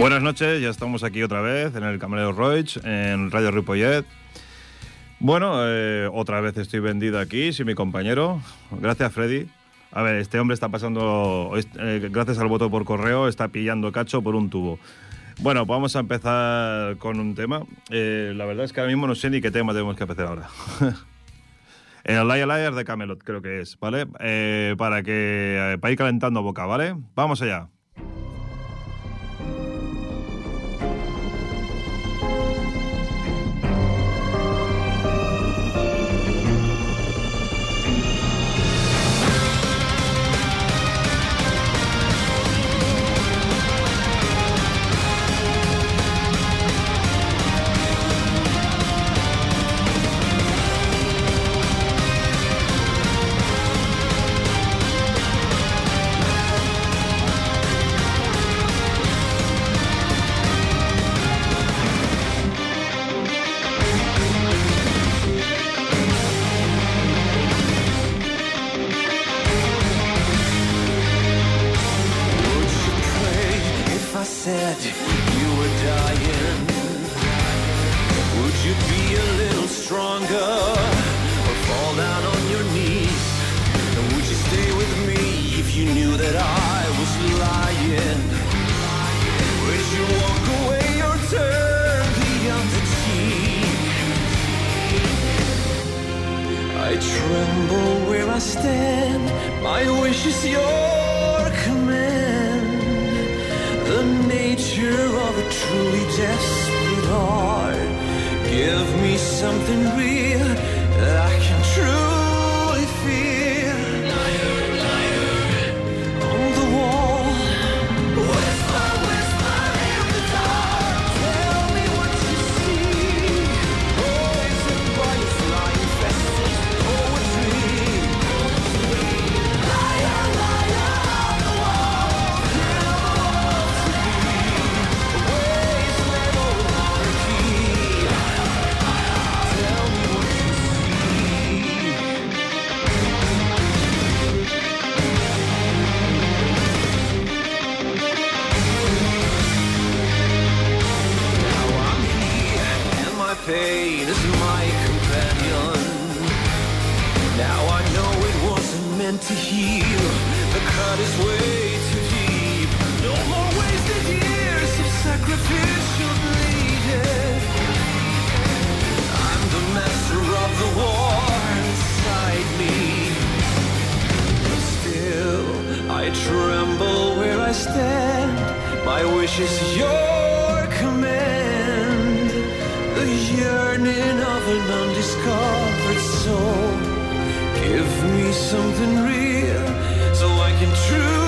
Buenas noches, ya estamos aquí otra vez en el Camarero Roig, en Radio Ripollet. Bueno, eh, otra vez estoy vendido aquí, sin mi compañero. Gracias, Freddy. A ver, este hombre está pasando, eh, gracias al voto por correo, está pillando cacho por un tubo. Bueno, vamos a empezar con un tema. Eh, la verdad es que ahora mismo no sé ni qué tema tenemos que empezar ahora. El Liar Liar de Camelot, creo que es, ¿vale? Para que para ir calentando boca, ¿vale? Vamos allá. Tremble where I stand. My wish is your command. The nature of a truly desperate heart. Give me something real that I can truly Give me something real so I can truly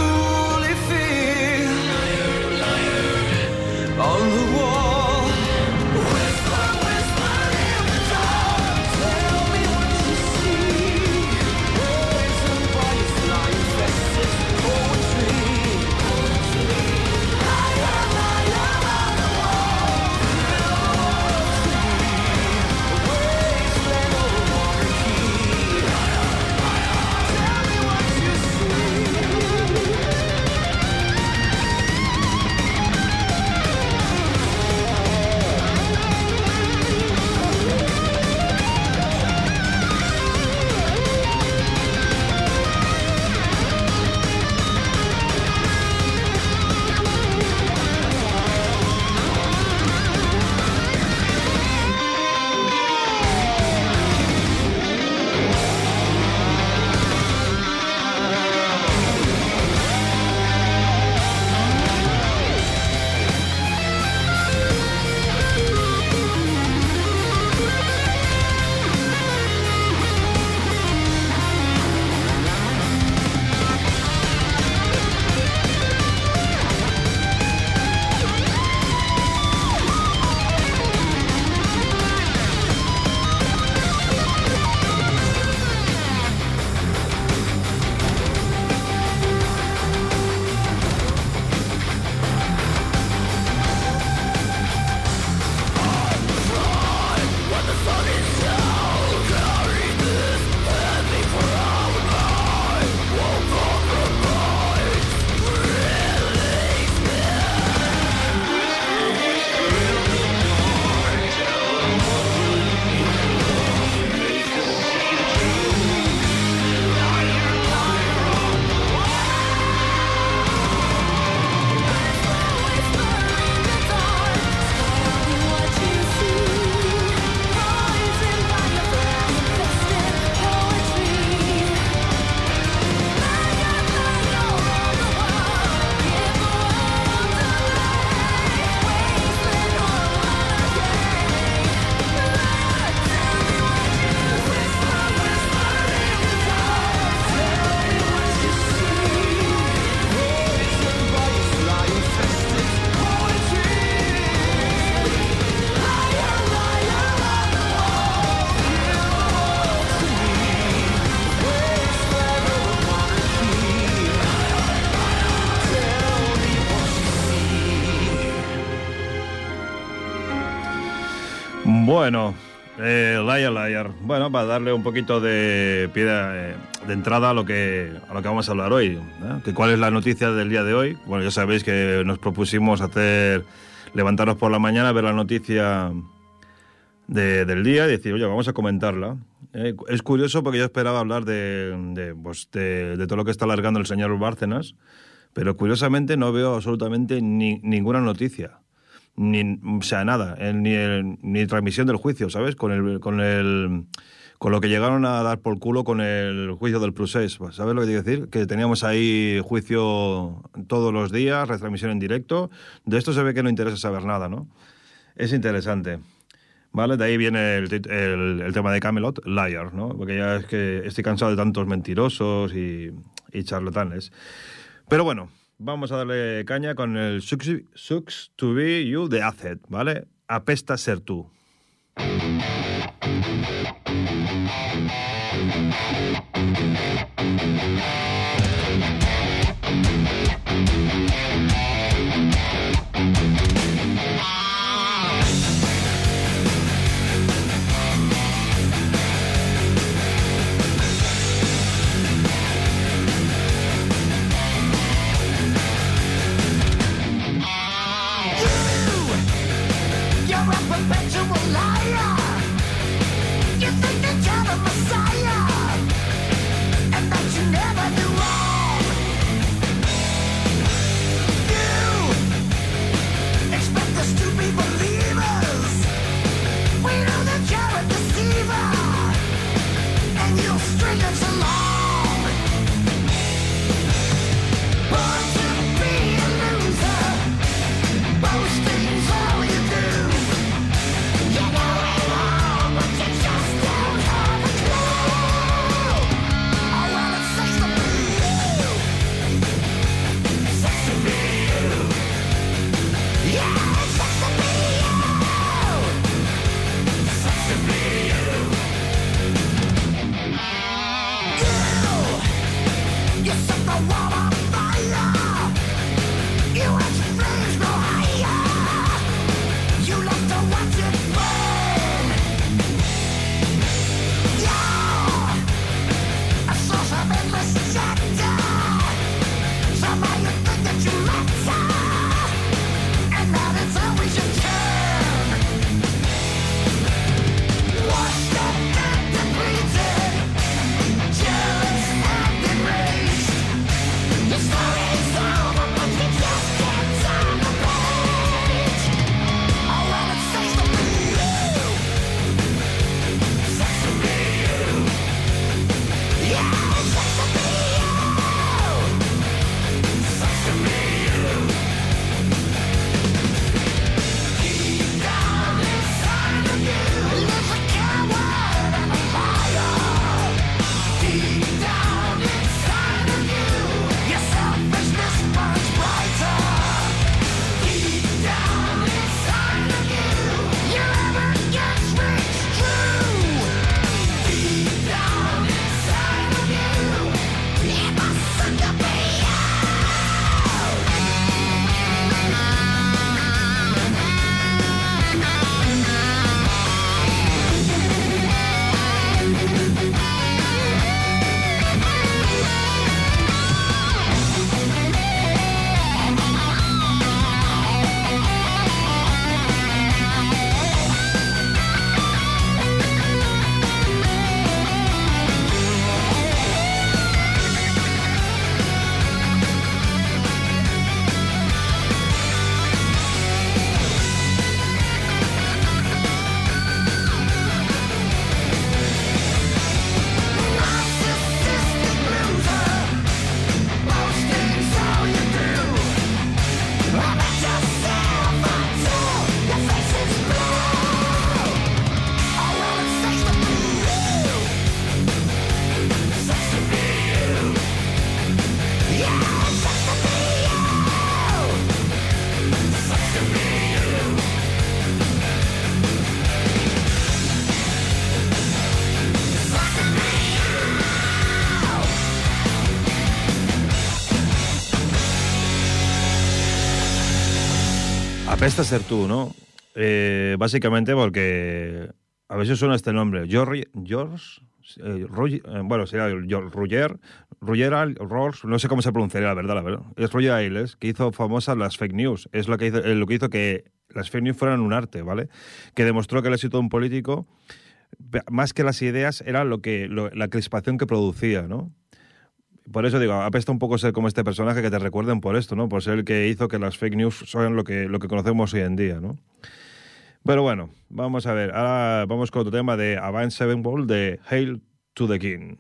Bueno, eh, Liar Liar. Bueno, para darle un poquito de pie de, de entrada a lo que a lo que vamos a hablar hoy. ¿eh? Que ¿Cuál es la noticia del día de hoy? Bueno, ya sabéis que nos propusimos hacer levantarnos por la mañana, ver la noticia de- del día y decir, oye, vamos a comentarla. Eh, es curioso porque yo esperaba hablar de, de, pues, de todo lo que está alargando el señor Bárcenas, pero curiosamente no veo absolutamente ni- ninguna noticia. Ni, o sea, nada, ni, ni transmisión del juicio, ¿sabes? Con el, con el con lo que llegaron a dar por culo con el juicio del Prusés. ¿Sabes lo que quiero decir? Que teníamos ahí juicio todos los días, retransmisión en directo. De esto se ve que no interesa saber nada, ¿no? Es interesante. ¿Vale? De ahí viene el, el- el tema de Camelot, Liar, ¿no? Porque ya es que estoy cansado de tantos mentirosos y, y charlatanes. Pero bueno, vamos a darle caña con el Sucks, Sucks to be you de Acid, ¿vale? Apesta ser tú. Apesta ser tú, ¿no? Eh, básicamente porque a os suena este nombre. George, George eh, eh, bueno, sería Roger, Roger Rolls, no sé cómo se pronunciaría, la verdad, la verdad. Es Roger Ailes, que hizo famosas las fake news. Es lo que hizo, eh, lo que hizo que las fake news fueran un arte, ¿vale? Que demostró que el éxito de un político, más que las ideas, era lo que lo- la crispación que producía, ¿no? Por eso digo, apesta un poco ser como este personaje que te recuerden por esto, ¿no? Por ser el que hizo que las fake news sean lo que, lo que conocemos hoy en día, ¿no? Pero bueno, vamos a ver. Ahora vamos con otro tema de Avenged Sevenfold de Hail to the King.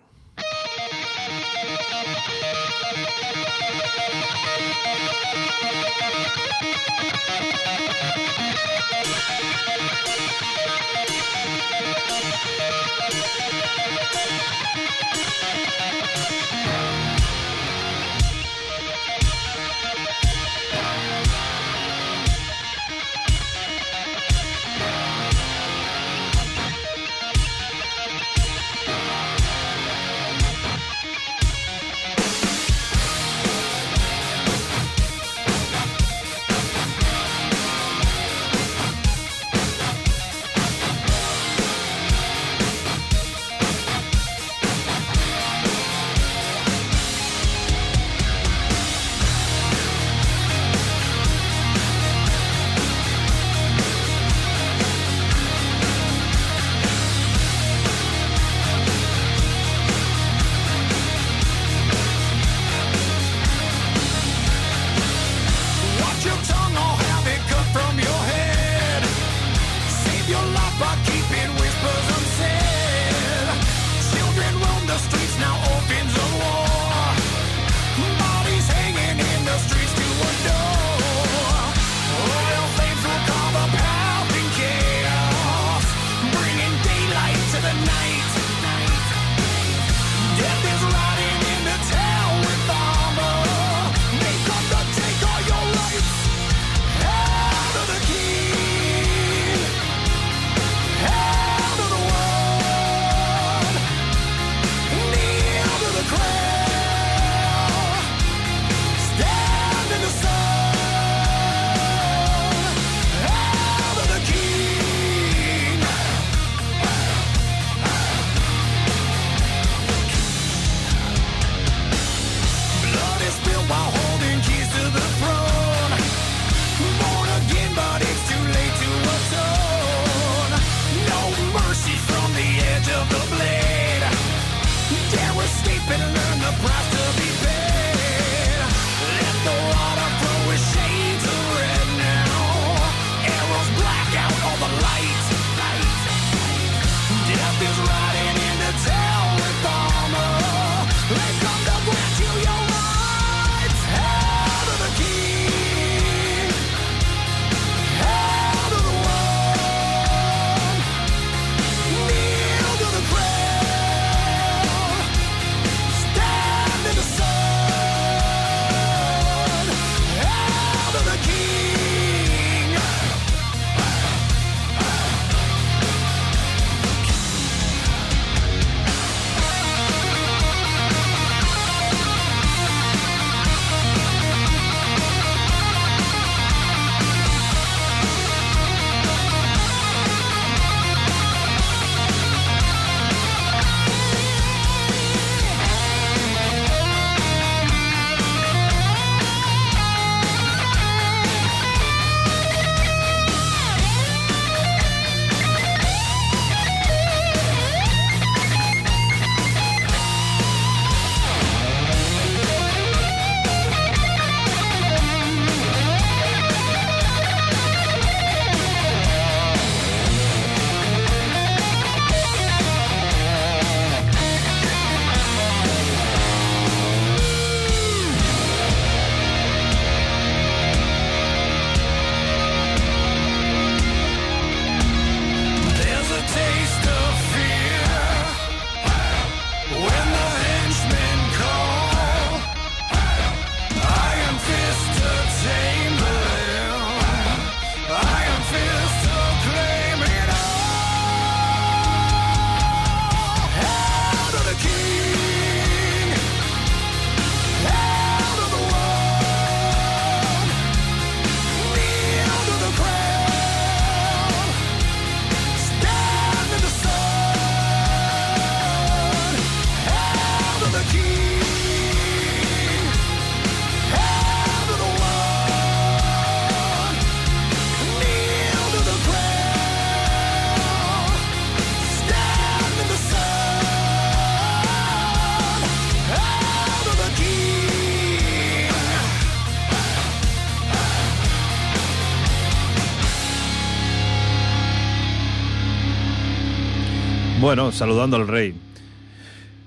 Bueno, saludando al rey.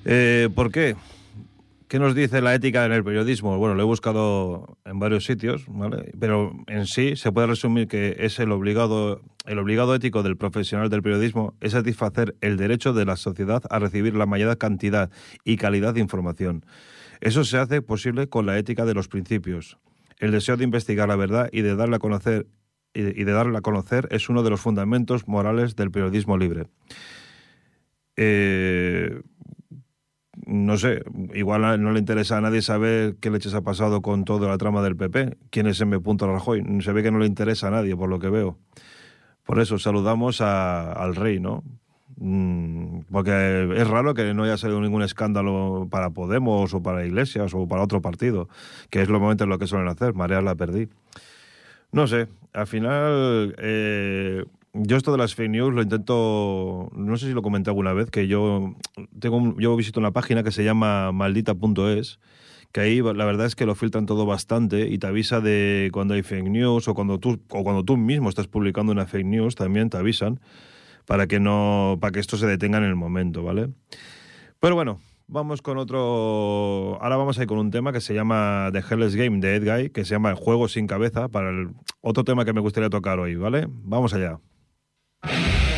Eh, ¿Por qué? ¿Qué nos dice la ética en el periodismo? Bueno, lo he buscado en varios sitios, ¿vale? Pero en sí se puede resumir que es el obligado, el obligado ético del profesional del periodismo es satisfacer el derecho de la sociedad a recibir la mayor cantidad y calidad de información. Eso se hace posible con la ética de los principios. El deseo de investigar la verdad y de darla a conocer y de- darla a conocer es uno de los fundamentos morales del periodismo libre. Eh, no sé, igual no le interesa a nadie saber qué leches ha pasado con toda la trama del PP. ¿Quién es M. Rajoy? Se ve que no le interesa a nadie, por lo que veo. Por eso saludamos al rey, ¿no? Mm, Porque es raro que no haya salido ningún escándalo para Podemos o para Iglesias o para otro partido, que es normalmente lo que suelen hacer, marear la perdí. No sé, al final eh, yo esto de las fake news lo intento, no sé si lo comenté alguna vez, que yo tengo yo visito una página que se llama maldita.es, que ahí la verdad es que lo filtran todo bastante y te avisa de cuando hay fake news o cuando tú o cuando tú mismo estás publicando una fake news también te avisan para que no para que esto se detenga en el momento, ¿vale? Pero bueno, vamos con otro. Ahora vamos a ir con un tema que se llama The Hellless Game de Ed Guy, que se llama El juego sin cabeza, para el otro tema que me gustaría tocar hoy, ¿vale? Vamos allá. Yeah.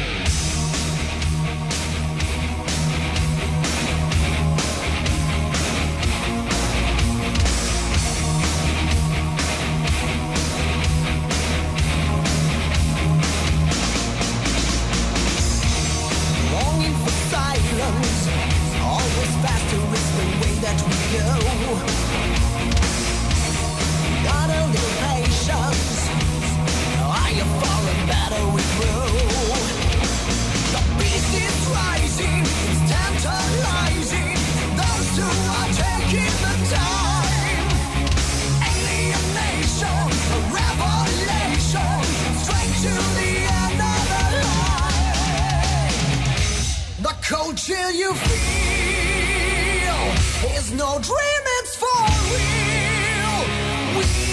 Chill you feel is no dream, it's for real. We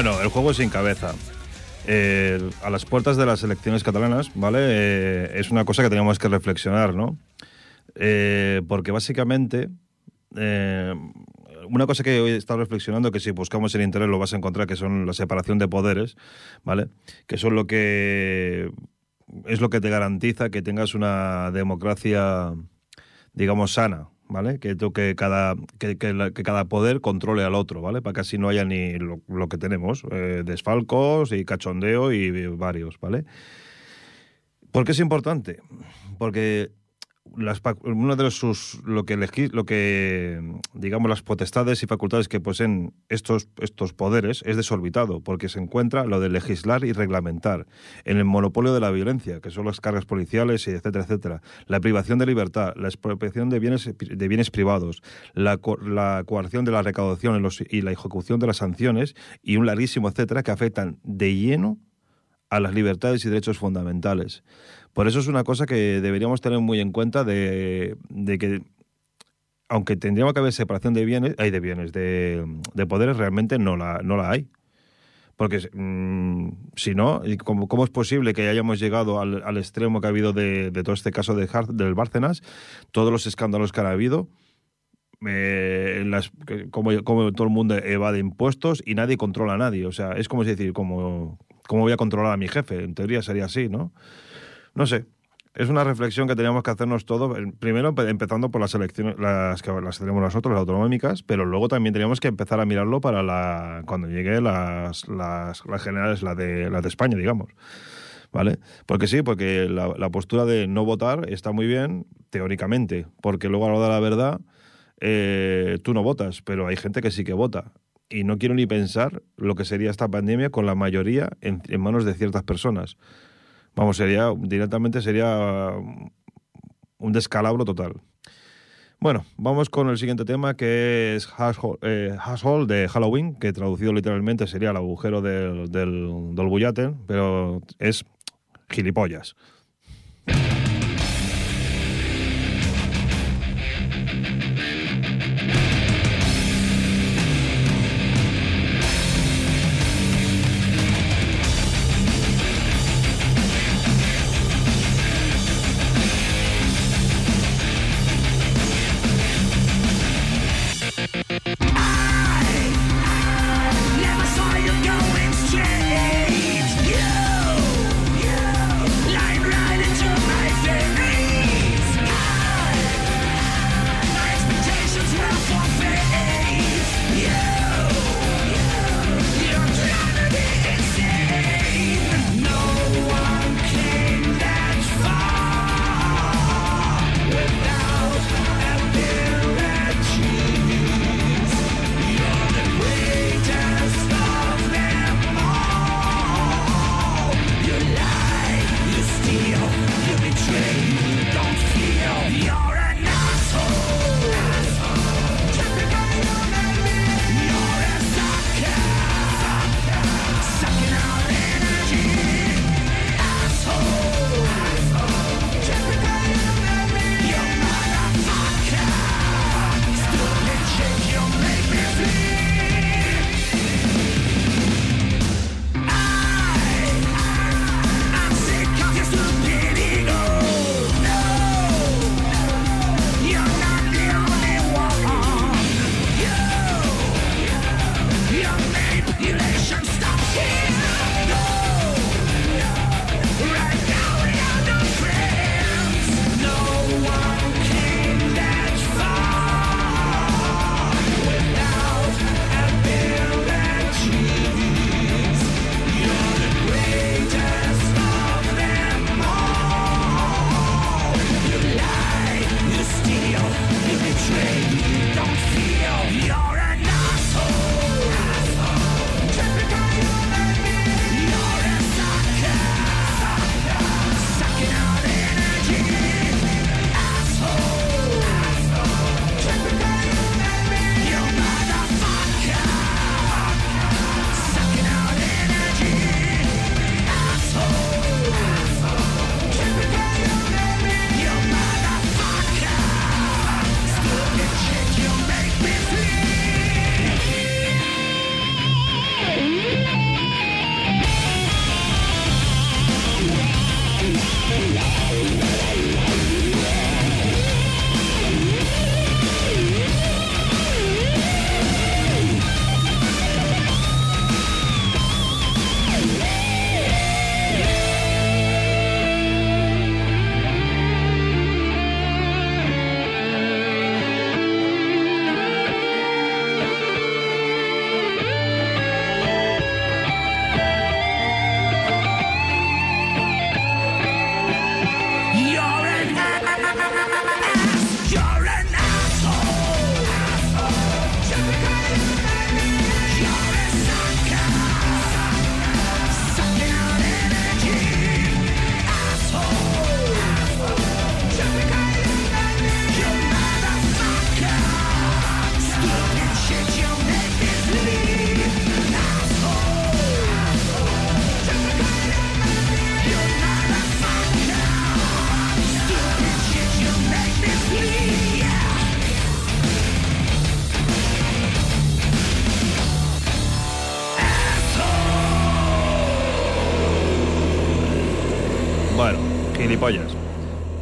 Bueno, el juego sin cabeza. A las puertas de las elecciones catalanas, ¿vale? Eh, es una cosa que tenemos que reflexionar, ¿no? Eh, porque básicamente, eh, una cosa que hoy he estado reflexionando, que si buscamos en internet lo vas a encontrar, que son la separación de poderes, ¿vale? Que son lo que es lo que te garantiza que tengas una democracia, digamos, sana, ¿vale? Que, que, cada, que, cada poder controle al otro, ¿vale? Para que así no haya ni lo, lo que tenemos, eh, desfalcos y cachondeo y varios, ¿vale? ¿Por qué es importante? Porque las, uno de los sus, lo que legis- lo que digamos las potestades y facultades que poseen estos estos poderes es desorbitado porque se encuentra lo de legislar y reglamentar en el monopolio de la violencia que son las cargas policiales y etcétera etcétera la privación de libertad la expropiación de bienes de bienes privados la, co- la coerción de la recaudación y la ejecución de las sanciones y un larguísimo etcétera que afectan de lleno a las libertades y derechos fundamentales. Por eso es una cosa que deberíamos tener muy en cuenta de, que, aunque tendríamos que haber separación de bienes, hay de bienes, de, de poderes, realmente no la, no la hay. Porque mm, si no, ¿y ¿cómo, cómo es posible que hayamos llegado al, extremo que ha habido de, todo este caso de Har- del Bárcenas, todos los escándalos que han habido, eh, como todo el mundo evade impuestos y nadie controla a nadie. O sea, es como si decir, como, ¿cómo voy a controlar a mi jefe? En teoría sería así, ¿no? No sé. Es una reflexión que teníamos que hacernos todos, primero empe- empezando por las elecciones, las que las tenemos nosotros, las autonómicas, pero luego también teníamos que empezar a mirarlo para la cuando llegue las, las, las generales, la de, las de España, digamos. ¿Vale? Porque sí, porque la, postura de no votar está muy bien, teóricamente, porque luego a la de la verdad eh, tú no votas, pero hay gente que sí que vota. Y no quiero ni pensar lo que sería esta pandemia con la mayoría en manos de ciertas personas. Vamos, sería directamente sería un descalabro total. Bueno, vamos con el siguiente tema que es Household, eh, de Halloween, que traducido literalmente sería el agujero del, del, pero es gilipollas.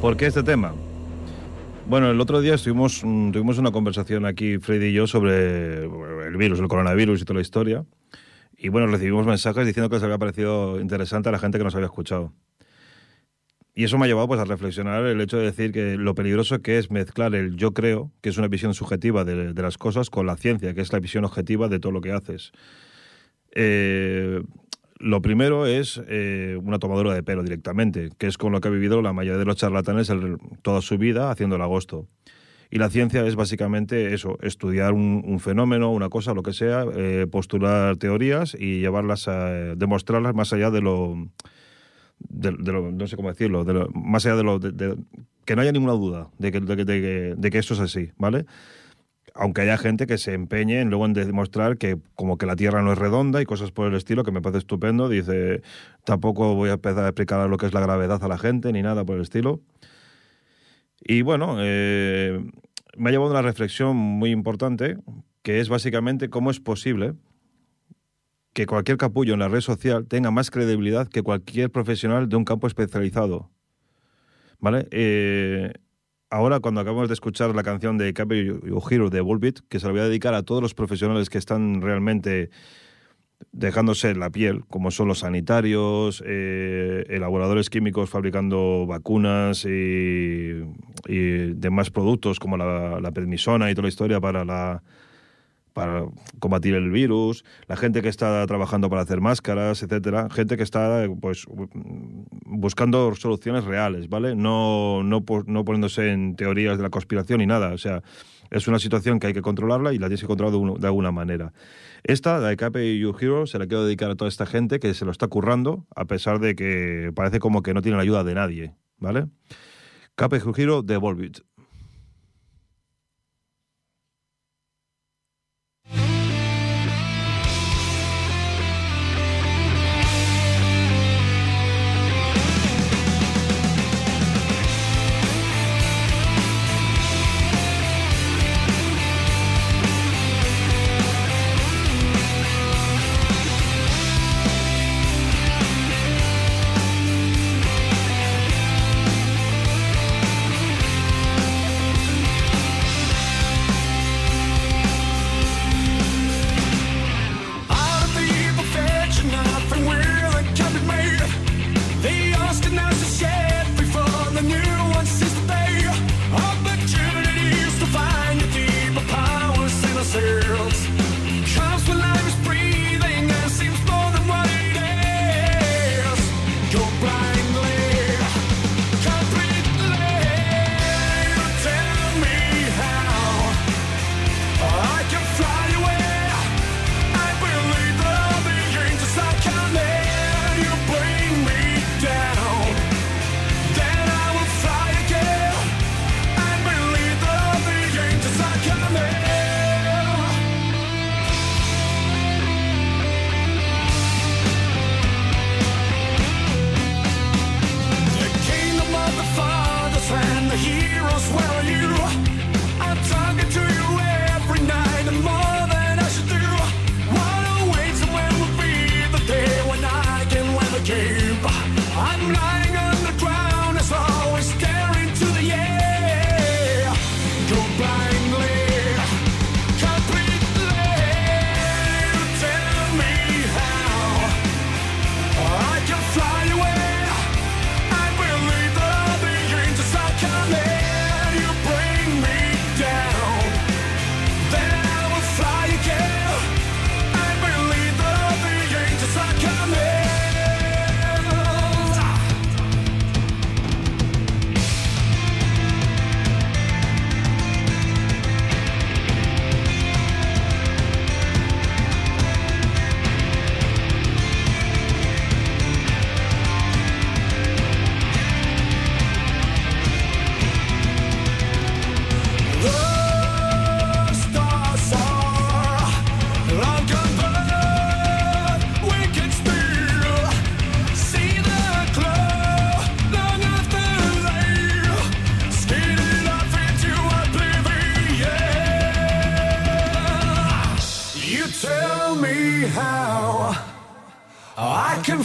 ¿Por qué este tema? Bueno, el otro día estuvimos, mm, tuvimos una conversación aquí, Freddy y yo, sobre el virus, el coronavirus y toda la historia. Y bueno, recibimos mensajes diciendo que les había parecido interesante a la gente que nos había escuchado. Y eso me ha llevado pues, a reflexionar el hecho de decir que lo peligroso que es mezclar el yo creo, que es una visión subjetiva de, de las cosas, con la ciencia, que es la visión objetiva de todo lo que haces. Eh, lo primero es eh, una tomadura de pelo directamente, que es con lo que ha vivido la mayoría de los charlatanes toda su vida haciendo el agosto. Y la ciencia es básicamente eso, estudiar un, fenómeno, una cosa, lo que sea, eh, postular teorías y llevarlas a demostrarlas más allá de lo, de, lo- no sé cómo decirlo, de lo- más allá de lo, de- que no haya ninguna duda de que, de, de que- esto es así, ¿vale? Aunque haya gente que se empeñe en luego en demostrar que como que la Tierra no es redonda y cosas por el estilo, que me parece estupendo, dice, tampoco voy a empezar a explicar lo que es la gravedad a la gente ni nada por el estilo. Y bueno, eh, me ha llevado a una reflexión muy importante, que es básicamente cómo es posible que cualquier capullo en la red social tenga más credibilidad que cualquier profesional de un campo especializado. ¿Vale? Eh, ahora, cuando acabamos de escuchar la canción de Cape Hero de Volbeat, que se la voy a dedicar a todos los profesionales que están realmente dejándose la piel, como son los sanitarios, eh, elaboradores químicos fabricando vacunas y, demás productos como la, la y toda la historia para la para combatir el virus, la gente que está trabajando para hacer máscaras, etcétera, gente que está pues buscando soluciones reales, ¿vale? No, no, no poniéndose en teorías de la conspiración ni nada. O sea, es una situación que hay que controlarla y la tienes que controlar de, un- de alguna manera. Esta, la de Cape You Hero, se la quiero dedicar a toda esta gente que se lo está currando, a pesar de que parece como que no tiene la ayuda de nadie, ¿vale? Cape You Hero de Volbeat.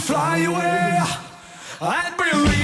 Fly away. I'd believe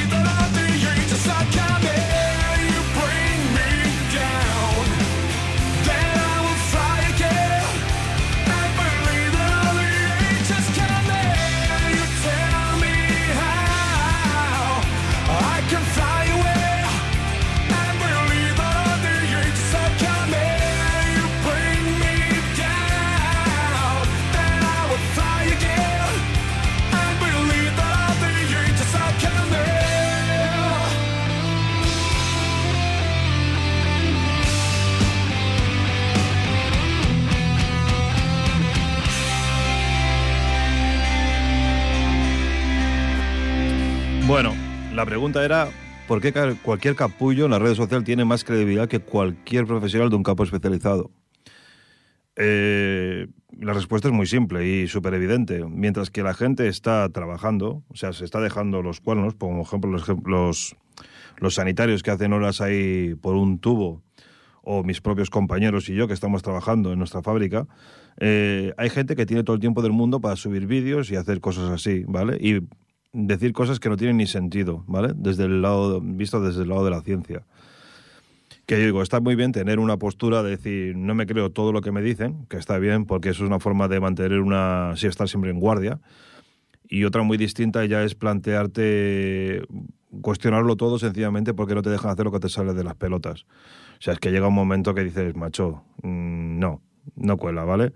la pregunta era, ¿por qué cualquier capullo en la red social tiene más credibilidad que cualquier profesional de un campo especializado? Eh, la respuesta es muy simple y súper evidente. Mientras que la gente está trabajando, o sea, se está dejando los cuernos, como ejemplo los, ejem- los, los sanitarios que hacen horas ahí por un tubo, o mis propios compañeros y yo que estamos trabajando en nuestra fábrica, eh, hay gente que tiene todo el tiempo del mundo para subir vídeos y hacer cosas así, ¿vale? Y decir cosas que no tienen ni sentido, ¿vale? Desde el lado, visto desde el lado de la ciencia. Que yo digo, está muy bien tener una postura de decir, no me creo todo lo que me dicen, que está bien, porque eso es una forma de mantener una, sí, estar siempre en guardia. Y otra muy distinta ya es plantearte cuestionarlo todo sencillamente porque no te dejan hacer lo que te sale de las pelotas. O sea, es que llega un momento que dices, macho, mm, no, no cuela, ¿vale?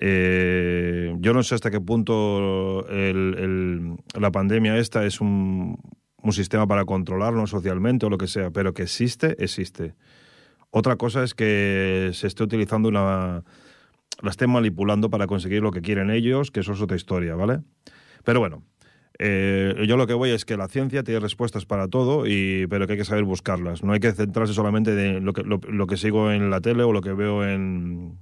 Eh, yo no sé hasta qué punto la pandemia esta es un, sistema para controlarnos socialmente o lo que sea, pero que existe, existe. Otra cosa es que se esté utilizando una... la estén manipulando para conseguir lo que quieren ellos, que eso es otra historia, ¿vale? Pero bueno, eh, yo lo que voy es que la ciencia tiene respuestas para todo, y, pero que hay que saber buscarlas. No hay que centrarse solamente en lo que, lo que sigo en la tele o lo que veo en,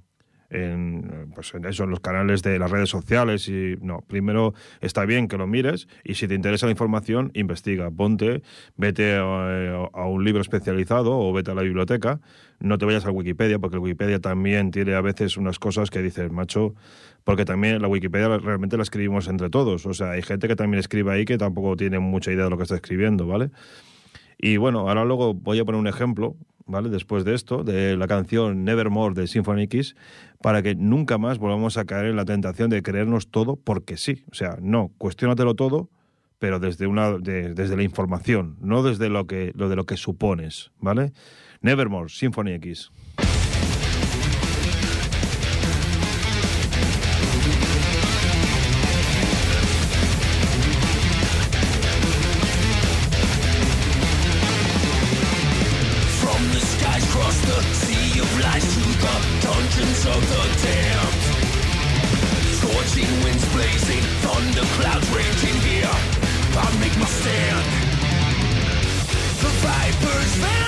en, pues en eso, los canales de las redes sociales. y No, primero está bien que lo mires y si te interesa la información, investiga, ponte, vete a, a un libro especializado o vete a la biblioteca. No te vayas a Wikipedia, porque Wikipedia también tiene a veces unas cosas que dices, macho, porque también la Wikipedia realmente la escribimos entre todos. O sea, hay gente que también escribe ahí que tampoco tiene mucha idea de lo que está escribiendo, ¿vale? Y bueno, ahora luego voy a poner un ejemplo, ¿vale? Después de esto, de la canción Nevermore de Symphony X, para que nunca más volvamos a caer en la tentación de creernos todo porque sí. O sea, no, cuestiónatelo todo, pero desde una de- desde la información, no desde lo que lo de lo que supones, ¿vale? Nevermore, Symphony X. of the damned. Scorching winds blazing, thunder clouds raging here. I make my stand. The viper's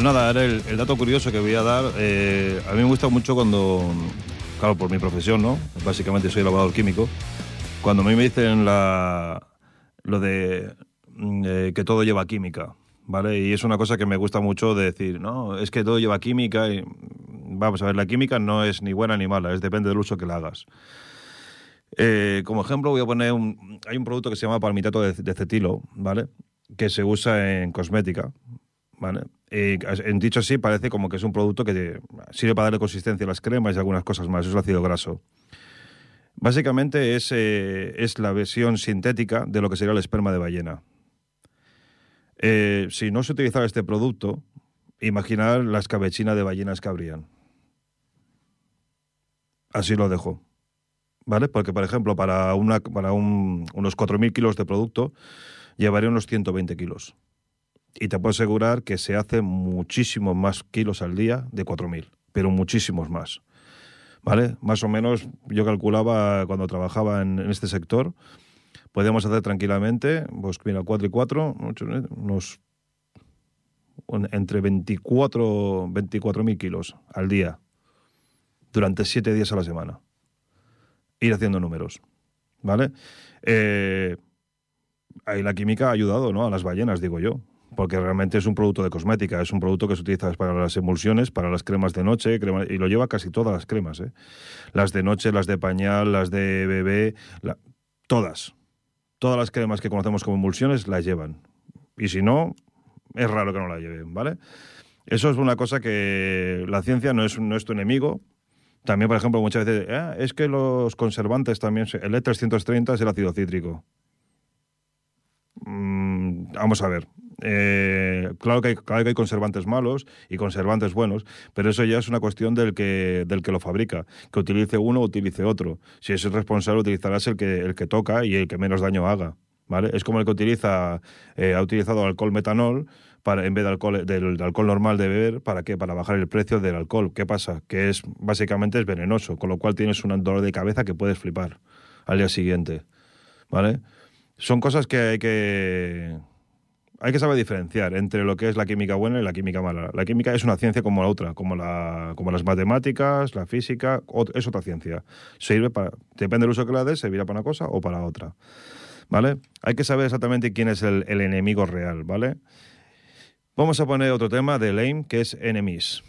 Pues nada, ahora el, dato curioso que voy a dar, eh, a mí me gusta mucho cuando, claro, por mi profesión, ¿no? Básicamente soy elaborador químico. Cuando a mí me dicen lo de mm, eh, que todo lleva química, ¿vale? Y es una cosa que me gusta mucho de decir, no, es que todo lleva química y vamos a ver, la química no es ni buena ni mala, es depende del uso que la hagas. Eh, como ejemplo voy a poner un, hay un producto que se llama palmitato de cetilo, ¿vale? Que se usa en cosmética, ¿vale? Y, dicho así parece como que es un producto que sirve para darle consistencia a las cremas y algunas cosas más, es el ácido graso. Básicamente es, eh, es la versión sintética de lo que sería el esperma de ballena. Eh, si no se utilizara este producto, imaginar la escabechina de ballenas que habrían. Así lo dejo. ¿Vale? Porque, por ejemplo, para, una, para un- unos 4.000 kilos de producto, llevaría unos 120 kilos. Y te puedo asegurar que se hace muchísimos más kilos al día de 4.000, pero muchísimos más. ¿Vale? Más o menos, yo calculaba cuando trabajaba en, este sector, podíamos hacer tranquilamente, pues mira, 4 y 4, unos un- entre 24 24.000 kilos al día, durante 7 días a la semana. Ir haciendo números. ¿Vale? Eh, ahí la química ha ayudado ¿no? a las ballenas, digo yo. Porque realmente es un producto de cosmética, es un producto que se utiliza para las emulsiones, para las cremas de noche, crema- y lo lleva casi todas las cremas. ¿eh? Las de noche, las de pañal, las de bebé, todas. Todas las cremas que conocemos como emulsiones las llevan. Y si no, es raro que no la lleven, ¿vale? Eso es una cosa que la ciencia no es, no es tu enemigo. También, por ejemplo, muchas veces, "Ah, es que los conservantes también, el E330 es el ácido cítrico. Mm, vamos a ver. Eh, claro, que hay, claro que hay conservantes malos y conservantes buenos, pero eso ya es una cuestión del que, del que lo fabrica. Que utilice uno o utilice otro. Si es el responsable, utilizarás el que, el que toca y el que menos daño haga. ¿vale? Es como el que utiliza, eh, ha utilizado alcohol metanol para, en vez de alcohol, del, alcohol normal de beber, ¿para qué? Para bajar el precio del alcohol. ¿Qué pasa? Que es básicamente es venenoso, con lo cual tienes un dolor de cabeza que puedes flipar al día siguiente. ¿Vale? Son cosas que hay que hay que saber diferenciar entre lo que es la química buena y la química mala. La química es una ciencia como la otra, como, la, como las matemáticas, la física, es otra ciencia. Sirve para, depende del uso que la des, servirá para una cosa o para otra. ¿Vale? Hay que saber exactamente quién es el, el enemigo real, ¿vale? Vamos a poner otro tema de Lame, que es enemies.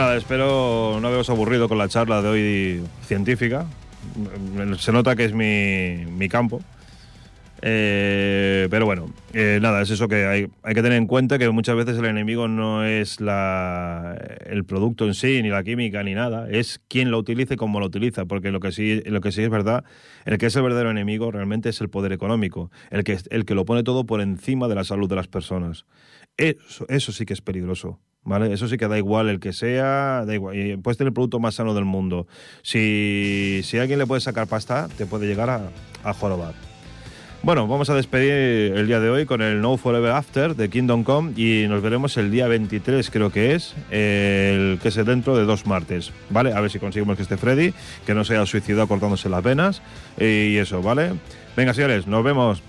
Bueno, espero no haberos aburrido con la charla de hoy científica. Mm, Se nota que es mi, mi campo. Eh, pero bueno, eh, nada, es eso que hay, hay que tener en cuenta que muchas veces el enemigo no es la, el producto en sí, ni la química, ni nada, es quien lo utilice y cómo lo utiliza, porque lo que sí, lo que sí es verdad, el que es el verdadero enemigo realmente es el poder económico, el que, el que lo pone todo por encima de la salud de las personas. Eso, eso sí que es peligroso. ¿Vale? Eso sí que da igual el que sea, da igual. Y puedes tener el producto más sano del mundo. Si, si alguien le puede sacar pasta, te puede llegar a, a jorobar. Bueno, vamos a despedir el día de hoy con el No Forever After de Kingdom Come y nos veremos el día 23, creo que es, el que es dentro de dos martes, ¿vale? A ver si conseguimos que esté Freddy, que no se haya suicidado cortándose las venas y eso, ¿vale? Venga, señores, nos vemos.